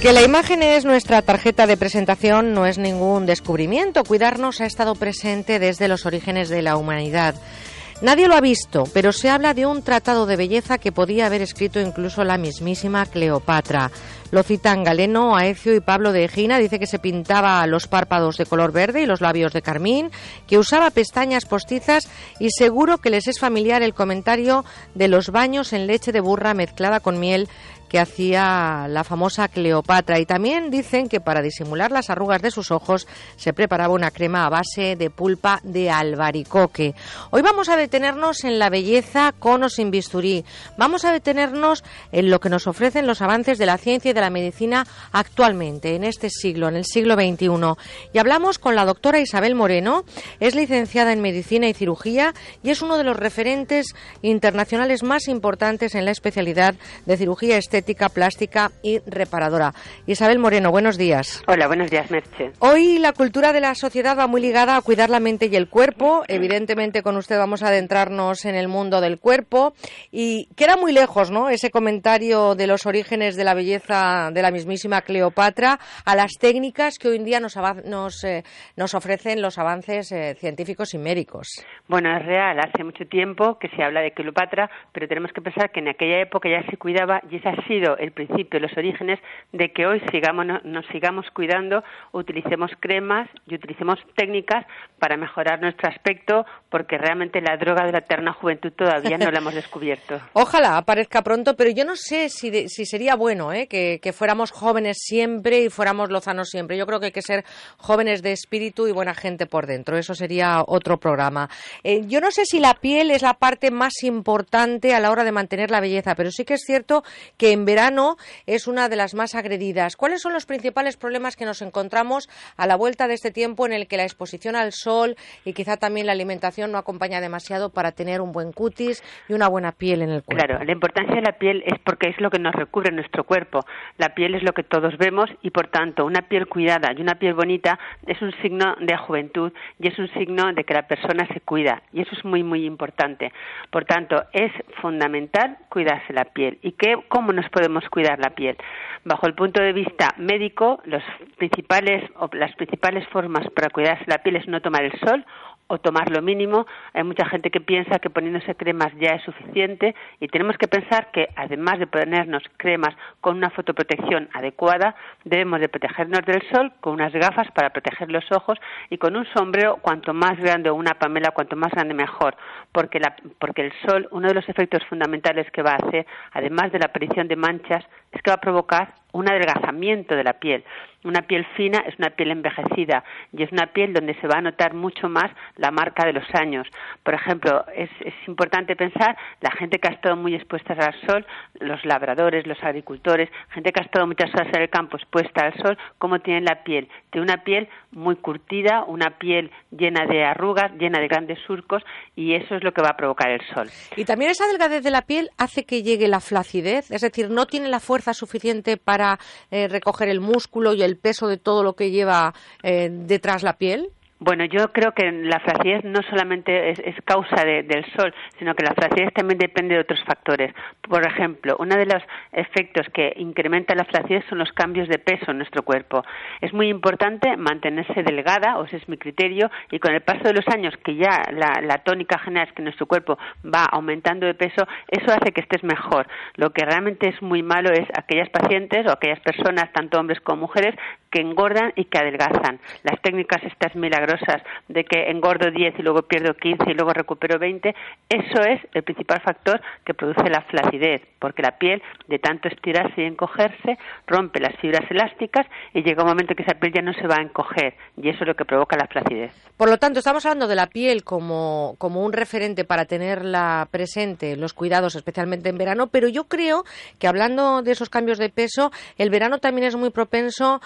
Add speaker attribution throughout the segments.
Speaker 1: Que la imagen es nuestra tarjeta de presentación no es ningún descubrimiento. Cuidarnos ha estado presente desde los orígenes de la humanidad. Nadie lo ha visto, pero se habla de un tratado de belleza que podía haber escrito incluso la mismísima Cleopatra. Lo citan Galeno, Aecio y Pablo de Egina. Dice que se pintaba los párpados de color verde y los labios de carmín, que usaba pestañas postizas y seguro que les es familiar el comentario de los baños en leche de burra mezclada con miel que hacía la famosa Cleopatra. Y también dicen que para disimular las arrugas de sus ojos se preparaba una crema a base de pulpa de albaricoque. Hoy vamos a detenernos en la belleza con o sin bisturí. Vamos a detenernos en lo que nos ofrecen los avances de la ciencia y de la medicina actualmente, en este siglo, en el siglo XXI. Y hablamos con la doctora Isabel Moreno. Es licenciada en medicina y cirugía y es uno de los referentes internacionales más importantes en la especialidad de cirugía estética estética, plástica y reparadora. Isabel Moreno, buenos días.
Speaker 2: Hola, buenos días, Merche.
Speaker 1: Hoy la cultura de la sociedad va muy ligada a cuidar la mente y el cuerpo. Evidentemente con usted vamos a adentrarnos en el mundo del cuerpo y queda muy lejos, ¿no? Ese comentario de los orígenes de la belleza de la mismísima Cleopatra a las técnicas que hoy en día nos, nos, eh, nos ofrecen los avances eh, científicos y médicos.
Speaker 2: Bueno, es real. Hace mucho tiempo que se habla de Cleopatra, pero tenemos que pensar que en aquella época ya se cuidaba y esa sido el principio, los orígenes de que hoy sigamos, nos sigamos cuidando, utilicemos cremas y utilicemos técnicas para mejorar nuestro aspecto, porque realmente la droga de la eterna juventud todavía no la hemos descubierto.
Speaker 1: Ojalá aparezca pronto, pero yo no sé si, si sería bueno ¿eh? que, fuéramos jóvenes siempre y fuéramos lozanos siempre. Yo creo que hay que ser jóvenes de espíritu y buena gente por dentro. Eso sería otro programa. Eh, yo no sé si la piel es la parte más importante a la hora de mantener la belleza, pero sí que es cierto que en verano es una de las más agredidas. ¿Cuáles son los principales problemas que nos encontramos a la vuelta de este tiempo en el que la exposición al sol y quizá también la alimentación no acompaña demasiado para tener un buen cutis y una buena piel en el cuerpo?
Speaker 2: Claro, la importancia de la piel es porque es lo que nos recubre nuestro cuerpo. La piel es lo que todos vemos y, por tanto, una piel cuidada y una piel bonita es un signo de juventud y es un signo de que la persona se cuida. Y eso es muy, muy importante. Por tanto, es fundamental cuidarse la piel. ¿Y qué, cómo nos podemos cuidar la piel. Bajo el punto de vista médico, los principales, o las principales formas para cuidarse la piel es no tomar el sol o tomar lo mínimo. Hay mucha gente que piensa que poniéndose cremas ya es suficiente y tenemos que pensar que además de ponernos cremas con una fotoprotección adecuada, debemos de protegernos del sol con unas gafas para proteger los ojos y con un sombrero cuanto más grande o una pamela cuanto más grande mejor, porque, la, porque el sol, uno de los efectos fundamentales que va a hacer, además de la aparición de manchas, es que va a provocar un adelgazamiento de la piel. Una piel fina es una piel envejecida y es una piel donde se va a notar mucho más la marca de los años. Por ejemplo, es, importante pensar la gente que ha estado muy expuesta al sol, los labradores, los agricultores, gente que ha estado muchas horas en el campo expuesta al sol, cómo tienen la piel. Tiene una piel muy curtida, una piel llena de arrugas, llena de grandes surcos y eso es lo que va a provocar el sol.
Speaker 1: Y también esa delgadez de la piel hace que llegue la flacidez, es decir, no tiene la fuerza suficiente para eh, recoger el músculo y el peso de todo lo que lleva eh, detrás la piel?
Speaker 2: Bueno, yo creo que la flacidez no solamente es, causa del sol, sino que la flacidez también depende de otros factores. Por ejemplo, uno de los efectos que incrementa la flacidez son los cambios de peso en nuestro cuerpo. Es muy importante mantenerse delgada, o ese es mi criterio, y con el paso de los años, que ya la, la tónica general es que nuestro cuerpo va aumentando de peso, eso hace que estés mejor. Lo que realmente es muy malo es aquellas pacientes o aquellas personas, tanto hombres como mujeres, que engordan y que adelgazan. Las técnicas estas milagrosas de que engordo 10 y luego pierdo 15 y luego recupero 20, eso es el principal factor que produce la flacidez, porque la piel de tanto estirarse y encogerse rompe las fibras elásticas y llega un momento que esa piel ya no se va a encoger y eso es lo que provoca la flacidez.
Speaker 1: Por lo tanto, estamos hablando de la piel como, como un referente para tenerla presente, los cuidados especialmente en verano, pero yo creo que hablando de esos cambios de peso, el verano también es muy propenso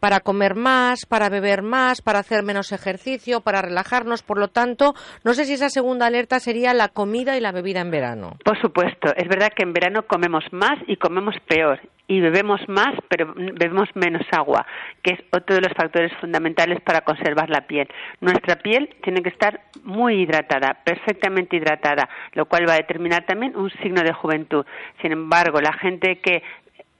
Speaker 1: para comer más, para beber más, para hacer menos ejercicio, para relajarnos. Por lo tanto, no sé si esa segunda alerta sería la comida y la bebida en verano.
Speaker 2: Por supuesto, es verdad que en verano comemos más y comemos peor y bebemos más, pero bebemos menos agua, que es otro de los factores fundamentales para conservar la piel. Nuestra piel tiene que estar muy hidratada, perfectamente hidratada, lo cual va a determinar también un signo de juventud. Sin embargo, la gente que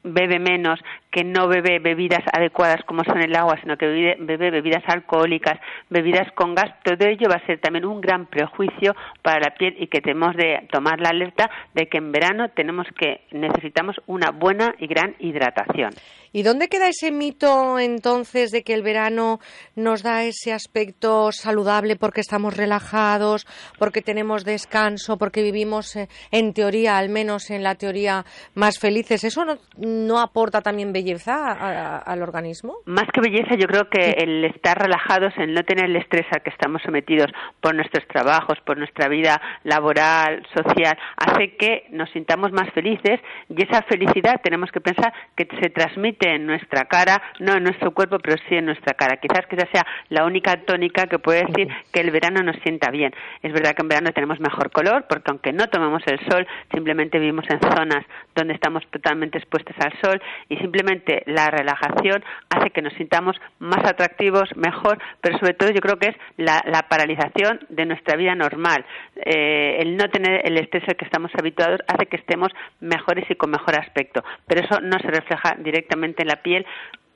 Speaker 2: bebe menos, que no bebe bebidas adecuadas como son el agua, sino que bebe, bebidas alcohólicas, bebidas con gas, todo ello va a ser también un gran prejuicio para la piel y que tenemos de tomar la alerta de que en verano tenemos que necesitamos una buena y gran hidratación.
Speaker 1: ¿Y dónde queda ese mito entonces de que el verano nos da ese aspecto saludable porque estamos relajados, porque tenemos descanso, porque vivimos eh, en teoría, al menos en la teoría, más felices? ¿Eso no, aporta también belleza al organismo?
Speaker 2: Más que belleza, yo creo que el estar relajados, el no tener el estrés al que estamos sometidos por nuestros trabajos, por nuestra vida laboral, social, hace que nos sintamos más felices y esa felicidad tenemos que pensar que se transmite en nuestra cara, no en nuestro cuerpo, pero sí en nuestra cara. Quizás que esa sea la única tónica que puede decir que el verano nos sienta bien. Es verdad que en verano tenemos mejor color, porque aunque no tomamos el sol, simplemente vivimos en zonas donde estamos totalmente expuestos al sol y simplemente la relajación hace que nos sintamos más atractivos, mejor, pero sobre todo yo creo que es la, paralización de nuestra vida normal. Eh, el no tener el estrés al que estamos habituados hace que estemos mejores y con mejor aspecto, pero eso no se refleja directamente en la piel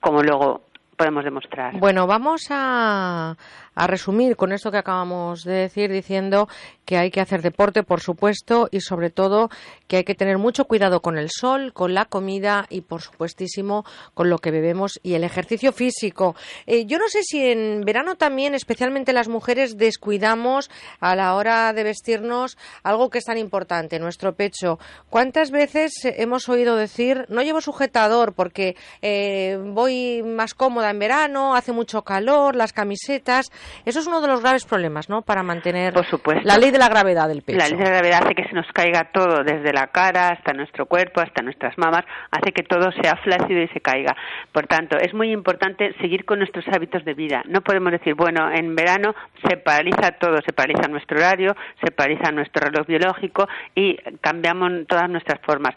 Speaker 2: como luego podemos demostrar.
Speaker 1: Bueno, vamos a, a resumir con esto que acabamos de decir, diciendo que hay que hacer deporte, por supuesto, y sobre todo que hay que tener mucho cuidado con el sol, con la comida y, por supuestísimo, con lo que bebemos y el ejercicio físico. Eh, yo no sé si en verano también, especialmente las mujeres, descuidamos a la hora de vestirnos algo que es tan importante, nuestro pecho. ¿Cuántas veces hemos oído decir, no llevo sujetador porque eh, voy más cómoda en verano, hace mucho calor, las camisetas? Eso es uno de los graves problemas, ¿no? Para mantener la ley de la gravedad del pecho.
Speaker 2: La ley de la gravedad hace que se nos caiga todo, desde la cara hasta nuestro cuerpo, hasta nuestras mamas, hace que todo sea flácido y se caiga. Por tanto, es muy importante seguir con nuestros hábitos de vida. No podemos decir, bueno, en verano se paraliza todo, se paraliza nuestro horario, se paraliza nuestro reloj biológico y cambiamos todas nuestras formas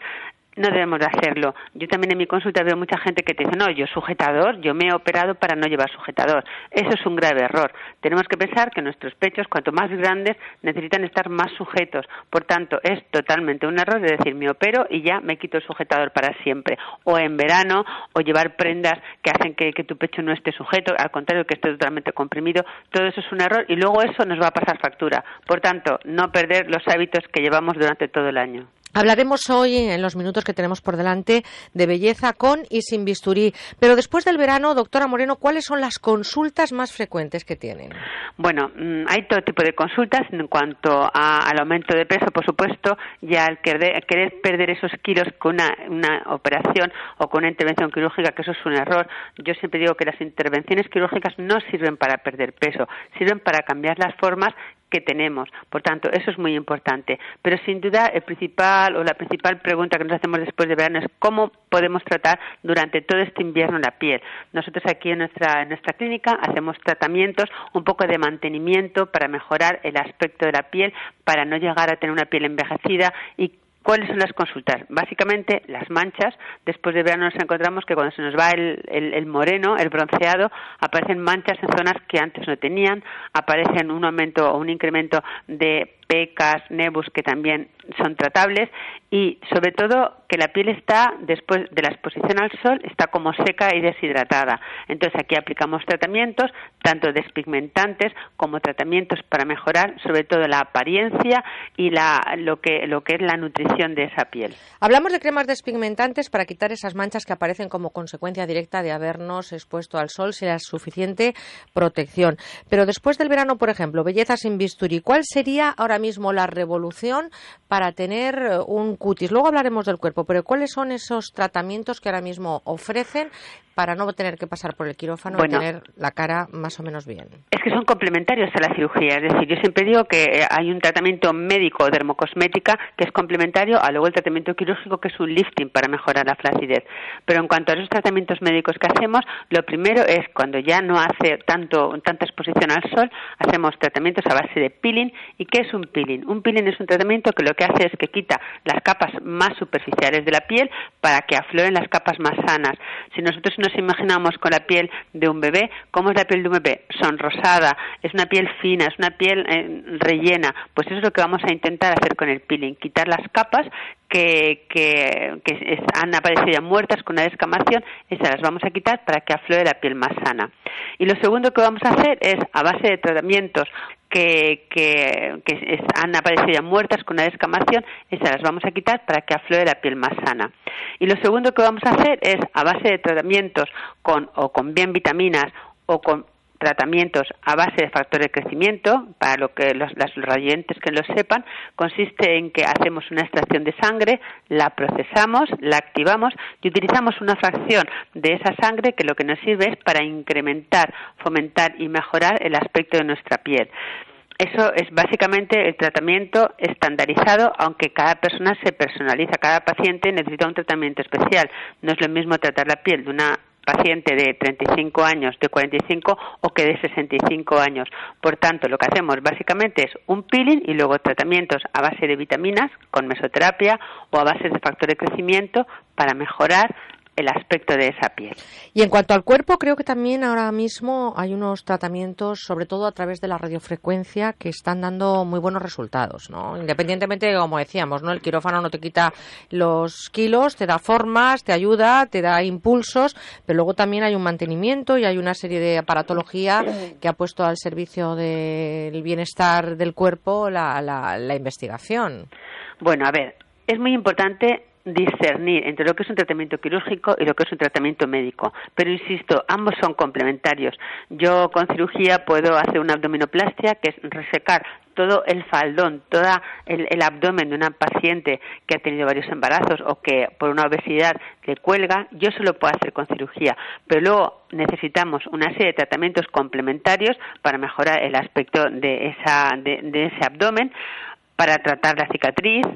Speaker 2: no debemos de hacerlo. Yo también en mi consulta veo mucha gente que te dice, no, yo sujetador, yo me he operado para no llevar sujetador. Eso es un grave error. Tenemos que pensar que nuestros pechos, cuanto más grandes, necesitan estar más sujetos. Por tanto, es totalmente un error de decir, me opero y ya me quito el sujetador para siempre. O en verano, o llevar prendas que hacen que, que tu pecho no esté sujeto, al contrario, que esté totalmente comprimido. Todo eso es un error y luego eso nos va a pasar factura. Por tanto, no perder los hábitos que llevamos durante todo el año.
Speaker 1: Hablaremos hoy, en los minutos que tenemos por delante, de belleza con y sin bisturí. Pero después del verano, doctora Moreno, ¿cuáles son las consultas más frecuentes que tienen?
Speaker 2: Bueno, mm, hay todo tipo de consultas en cuanto al aumento de peso, por supuesto, y al querer, perder esos kilos con una, una, operación o con una intervención quirúrgica, que eso es un error. Yo siempre digo que las intervenciones quirúrgicas no sirven para perder peso, sirven para cambiar las formas que tenemos. Por tanto, eso es muy importante. Pero sin duda, el principal o la principal pregunta que nos hacemos después de verano es cómo podemos tratar durante todo este invierno la piel. Nosotros aquí en nuestra, clínica hacemos tratamientos, un poco de mantenimiento para mejorar el aspecto de la piel, para no llegar a tener una piel envejecida y ¿Cuáles son las consultas? Básicamente las manchas. Después de verano nos encontramos que cuando se nos va el, el, moreno, el bronceado, aparecen manchas en zonas que antes no tenían, aparecen un aumento o un incremento de pecas, nebus que también son tratables y sobre todo que la piel está después de la exposición al sol está como seca y deshidratada. Entonces aquí aplicamos tratamientos tanto despigmentantes como tratamientos para mejorar sobre todo la apariencia y la, lo que lo que es la nutrición de esa piel.
Speaker 1: Hablamos de cremas despigmentantes para quitar esas manchas que aparecen como consecuencia directa de habernos expuesto al sol sin la suficiente protección. Pero después del verano, por ejemplo, belleza sin bisturí, ¿cuál sería ahora mismo la revolución para tener eh, un cutis. Luego hablaremos del cuerpo, pero ¿cuáles son esos tratamientos que ahora mismo ofrecen para no tener que pasar por el quirófano y tener la cara más o menos bien?
Speaker 2: Es que son complementarios a la cirugía. Es decir, yo siempre digo que eh, hay un tratamiento médico dermocosmética que es complementario a luego el tratamiento quirúrgico que es un lifting para mejorar la flacidez. Pero en cuanto a esos tratamientos médicos que hacemos, lo primero es cuando ya no hace tanto tanta exposición al sol, hacemos tratamientos a base de peeling. ¿Y qué es un peeling? Un peeling es un tratamiento que lo que hace es que quita las capas más superficiales de la piel para que afloren las capas más sanas. Si nosotros nos imaginamos con la piel de un bebé, ¿cómo es la piel de un bebé? Sonrosada, es una piel fina, es una piel eh, rellena. Pues eso es lo que vamos a intentar hacer con el peeling, quitar las capas que, han aparecido ya muertas con una descamación, esas las vamos a quitar para que aflore la piel más sana. Y lo segundo que vamos a hacer es, a base de tratamientos que, que, han aparecido ya muertas con una descamación, esas las vamos a quitar para que aflore la piel más sana. Y lo segundo que vamos a hacer es, a base de tratamientos con, o con bien vitaminas o con tratamientos a base de factor de crecimiento, para lo que los, radiantes que lo sepan, consiste en que hacemos una extracción de sangre, la procesamos, la activamos y utilizamos una fracción de esa sangre que lo que nos sirve es para incrementar, fomentar y mejorar el aspecto de nuestra piel. Eso es básicamente el tratamiento estandarizado, aunque cada persona se personaliza, cada paciente necesita un tratamiento especial. No es lo mismo tratar la piel de una paciente de 35 años, de 45 o que de 65 años. Por tanto, lo que hacemos básicamente es un peeling y luego tratamientos a base de vitaminas con mesoterapia o a base de factor de crecimiento para mejorar el aspecto de esa piel.
Speaker 1: Y en cuanto al cuerpo, creo que también ahora mismo hay unos tratamientos, sobre todo a través de la radiofrecuencia, que están dando muy buenos resultados, ¿no? Independientemente, como decíamos, ¿no? El quirófano no te quita los kilos, te da formas, te ayuda, te da impulsos, pero luego también hay un mantenimiento y hay una serie de aparatología que ha puesto al servicio del bienestar del cuerpo la, la, la investigación.
Speaker 2: Bueno, a ver, es muy importante discernir entre lo que es un tratamiento quirúrgico y lo que es un tratamiento médico. Pero insisto, ambos son complementarios. Yo con cirugía puedo hacer una abdominoplastia, que es resecar todo el faldón, todo el, abdomen de una paciente que ha tenido varios embarazos o que por una obesidad le cuelga, yo se lo puedo hacer con cirugía. Pero luego necesitamos una serie de tratamientos complementarios para mejorar el aspecto de, esa, de ese abdomen, para tratar la cicatriz,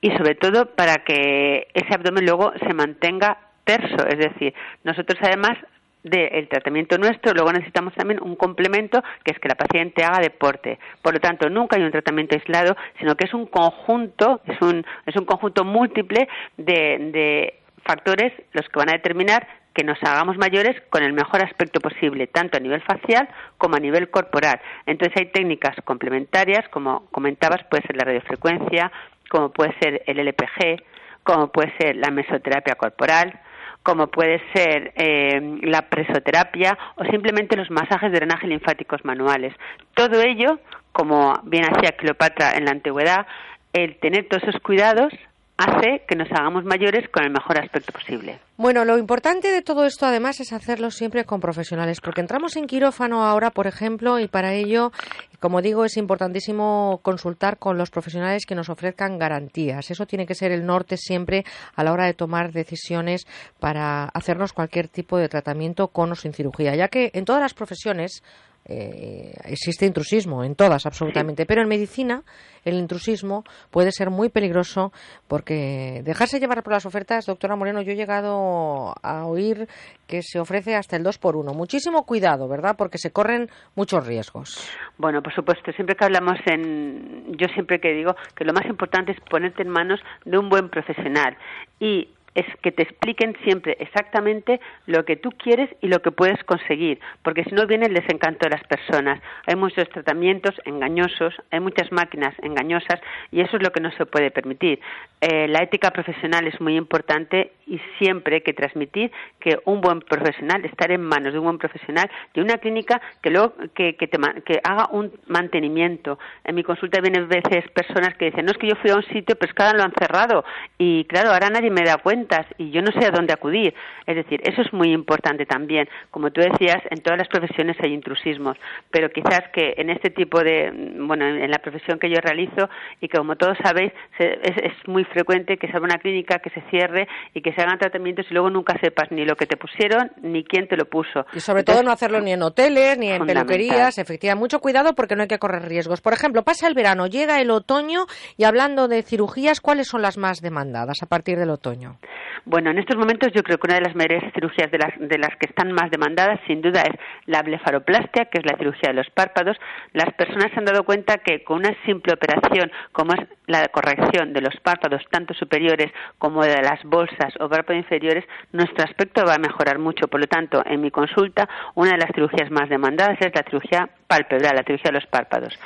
Speaker 2: y sobre todo para que ese abdomen luego se mantenga terso, es decir, nosotros además del tratamiento nuestro, luego necesitamos también un complemento que es que la paciente haga deporte. Por lo tanto, nunca hay un tratamiento aislado, sino que es un conjunto, es un, es un conjunto múltiple de, de factores los que van a determinar que nos hagamos mayores con el mejor aspecto posible, tanto a nivel facial como a nivel corporal. Entonces hay técnicas complementarias, como comentabas, puede ser la radiofrecuencia, como puede ser el LPG, como puede ser la mesoterapia corporal, como puede ser eh, la presoterapia o simplemente los masajes de drenaje linfáticos manuales. Todo ello, como bien hacía Cleopatra en la antigüedad, el tener todos esos cuidados hace que nos hagamos mayores con el mejor aspecto posible.
Speaker 1: Bueno, lo importante de todo esto además es hacerlo siempre con profesionales, porque entramos en quirófano ahora, por ejemplo, y para ello, como digo, es importantísimo consultar con los profesionales que nos ofrezcan garantías. Eso tiene que ser el norte siempre a la hora de tomar decisiones para hacernos cualquier tipo de tratamiento con o sin cirugía, ya que en todas las profesiones eh, existe intrusismo en todas absolutamente, pero en medicina el intrusismo puede ser muy peligroso porque dejarse llevar por las ofertas, doctora Moreno, yo he llegado a oír que se ofrece hasta el 2 por 1. Muchísimo cuidado, ¿verdad? Porque se corren muchos riesgos.
Speaker 2: Bueno, por supuesto, siempre que hablamos en yo siempre que digo que lo más importante es ponerte en manos de un buen profesional y es que te expliquen siempre exactamente lo que tú quieres y lo que puedes conseguir, porque si no viene el desencanto de las personas. Hay muchos tratamientos engañosos, hay muchas máquinas engañosas y eso es lo que no se puede permitir. Eh, la ética profesional es muy importante y siempre hay que transmitir que un buen profesional, estar en manos de un buen profesional, de una clínica que luego que, que, que haga un mantenimiento. En mi consulta vienen veces personas que dicen, no es que yo fui a un sitio, pero es que ahora lo han cerrado y claro, ahora nadie me da cuenta y yo no sé a dónde acudir. Es decir, eso es muy importante también. Como tú decías, en todas las profesiones hay intrusismos, pero quizás que en este tipo de, bueno, en la profesión que yo realizo y que como todos sabéis, es, muy frecuente que se una clínica, que se cierre y que se hagan tratamientos y luego nunca sepas ni lo que te pusieron ni quién te lo puso.
Speaker 1: Y sobre todo no hacerlo ni en hoteles, ni en peluquerías, efectivamente. Mucho cuidado porque no hay que correr riesgos. Por ejemplo, pasa el verano, llega el otoño y hablando de cirugías, ¿cuáles son las más demandadas a partir del otoño?
Speaker 2: Bueno, en estos momentos yo creo que una de las mayores cirugías de las, de las que están más demandadas, sin duda, es la blefaroplastia, que es la cirugía de los párpados. Las personas se han dado cuenta que con una simple operación, como es la corrección de los párpados, tanto superiores como de las bolsas o párpados inferiores, nuestro aspecto va a mejorar mucho. Por lo tanto, en mi consulta, una de las cirugías más demandadas es la cirugía palpebral, la cirugía de los párpados.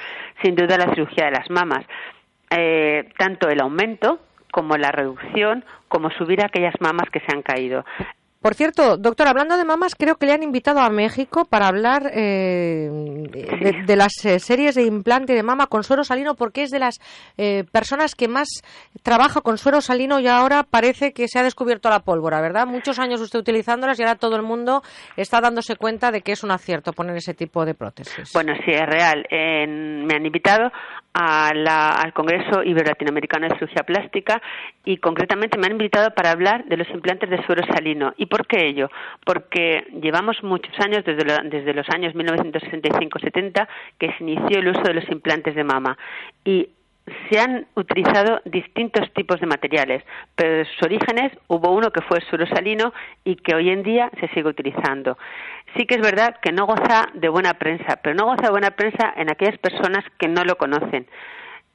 Speaker 2: Sin duda, la cirugía de las mamas. Eh, tanto el aumento como la reducción, como subir aquellas mamas que se han caído.
Speaker 1: Por cierto, doctor, hablando de mamas, creo que le han invitado a México para hablar eh, de, las eh, series de implante de mama con suero salino, porque es de las eh, personas que más trabaja con suero salino y ahora parece que se ha descubierto la pólvora, ¿verdad? Muchos años usted utilizándolas y ahora todo el mundo está dándose cuenta de que es un acierto poner ese tipo de prótesis.
Speaker 2: Bueno, sí, es real. me han invitado al Congreso Ibero-Latinoamericano de Cirugía Plástica y concretamente me han invitado para hablar de los implantes de suero salino. ¿Y por qué ello? Porque llevamos muchos años, desde, desde los años 1965-70, que se inició el uso de los implantes de mama. Y se han utilizado distintos tipos de materiales, pero de sus orígenes hubo uno que fue el suero salino y que hoy en día se sigue utilizando. Sí que es verdad que no goza de buena prensa, pero no goza de buena prensa en aquellas personas que no lo conocen.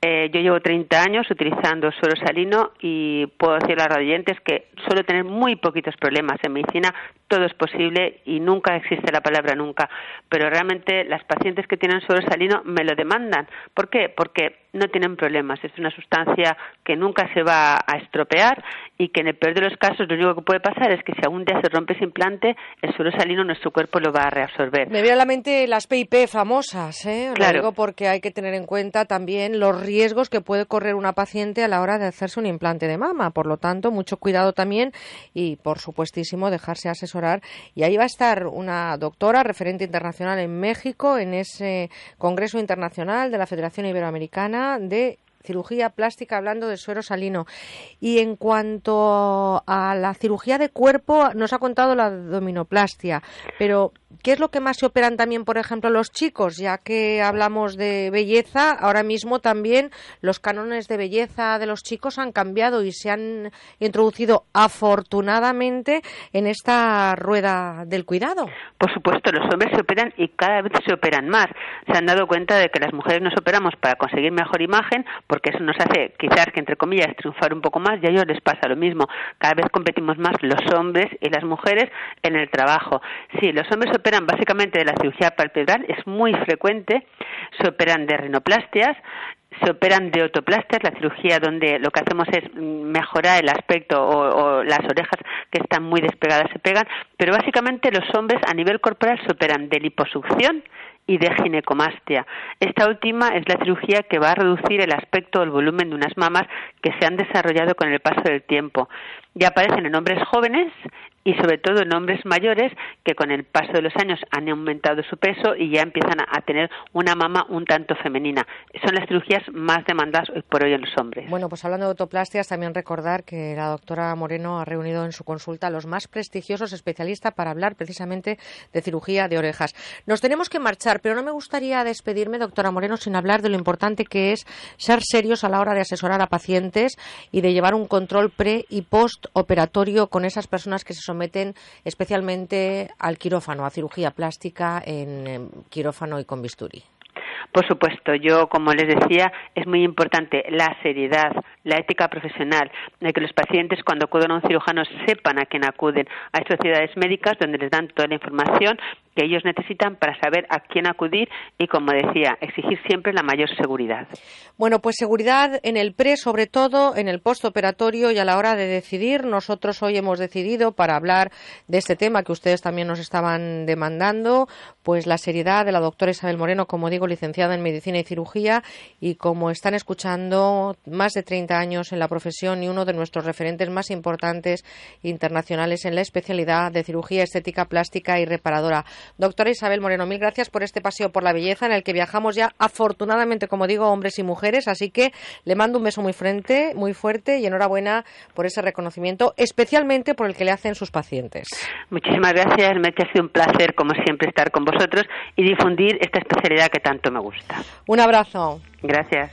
Speaker 2: Eh, yo llevo 30 años utilizando suero salino y puedo decir a los radiantes que suelo tener muy poquitos problemas. En medicina todo es posible y nunca existe la palabra nunca. Pero realmente las pacientes que tienen suero salino me lo demandan. ¿Por qué? Porque no tienen problemas. Es una sustancia que nunca se va a estropear y que en el peor de los casos lo único que puede pasar es que si algún día se rompe ese implante, el suero salino nuestro cuerpo lo va a reabsorber.
Speaker 1: Me viene a la mente las PIP famosas, ¿eh? Lo digo porque hay que tener en cuenta también los riesgos que puede correr una paciente a la hora de hacerse un implante de mama. Por lo tanto, mucho cuidado también y, por supuestísimo, dejarse asesorar. Y ahí va a estar una doctora, referente internacional en México, en ese Congreso Internacional de la Federación Iberoamericana de cirugía plástica hablando de suero salino. Y en cuanto a la cirugía de cuerpo, nos ha contado la abdominoplastia, pero ¿qué es lo que más se operan también, por ejemplo, los chicos? Ya que hablamos de belleza, ahora mismo también los cánones de belleza de los chicos han cambiado y se han introducido afortunadamente en esta rueda del cuidado.
Speaker 2: Por supuesto, los hombres se operan y cada vez se operan más. Se han dado cuenta de que las mujeres nos operamos para conseguir mejor imagen, porque eso nos hace quizás que entre comillas triunfar un poco más y a ellos les pasa lo mismo. Cada vez competimos más los hombres y las mujeres en el trabajo. Sí, los hombres operan básicamente de la cirugía palpebral, es muy frecuente, se operan de rinoplastias, se operan de otoplastias, la cirugía donde lo que hacemos es mejorar el aspecto o, las orejas que están muy despegadas se pegan, pero básicamente los hombres a nivel corporal se operan de liposucción y de ginecomastia. Esta última es la cirugía que va a reducir el aspecto o el volumen de unas mamas que se han desarrollado con el paso del tiempo. Ya aparecen en hombres jóvenes y sobre todo en hombres mayores que con el paso de los años han aumentado su peso y ya empiezan a, tener una mama un tanto femenina. Son las cirugías más demandadas por hoy en los hombres.
Speaker 1: Bueno, pues hablando de autoplastias, también recordar que la doctora Moreno ha reunido en su consulta a los más prestigiosos especialistas para hablar precisamente de cirugía de orejas. Nos tenemos que marchar, pero no me gustaría despedirme, doctora Moreno, sin hablar de lo importante que es ser serios a la hora de asesorar a pacientes y de llevar un control pre y post operatorio con esas personas que se someten especialmente al quirófano, a cirugía plástica en quirófano y con bisturí.
Speaker 2: Por supuesto, yo, como les decía, es muy importante la seriedad, la ética profesional, de que los pacientes cuando acuden a un cirujano sepan a quién acuden. Hay sociedades médicas donde les dan toda la información que ellos necesitan para saber a quién acudir y, como decía, exigir siempre la mayor seguridad.
Speaker 1: Bueno, pues seguridad en el pre, sobre todo en el postoperatorio y a la hora de decidir. Nosotros hoy hemos decidido, para hablar de este tema que ustedes también nos estaban demandando, pues la seriedad de la doctora Isabel Moreno, como digo, licenciada en Medicina y Cirugía y como están escuchando, más de 30 años en la profesión y uno de nuestros referentes más importantes internacionales en la especialidad de cirugía estética plástica y reparadora. Doctora Isabel Moreno, mil gracias por este paseo por la belleza en el que viajamos ya afortunadamente, como digo, hombres y mujeres. Así que le mando un beso muy fuerte, muy fuerte y enhorabuena por ese reconocimiento, especialmente por el que le hacen sus pacientes.
Speaker 2: Muchísimas gracias. Me ha sido un placer, como siempre, estar con vosotros y difundir esta especialidad que tanto me gusta.
Speaker 1: Un abrazo.
Speaker 2: Gracias.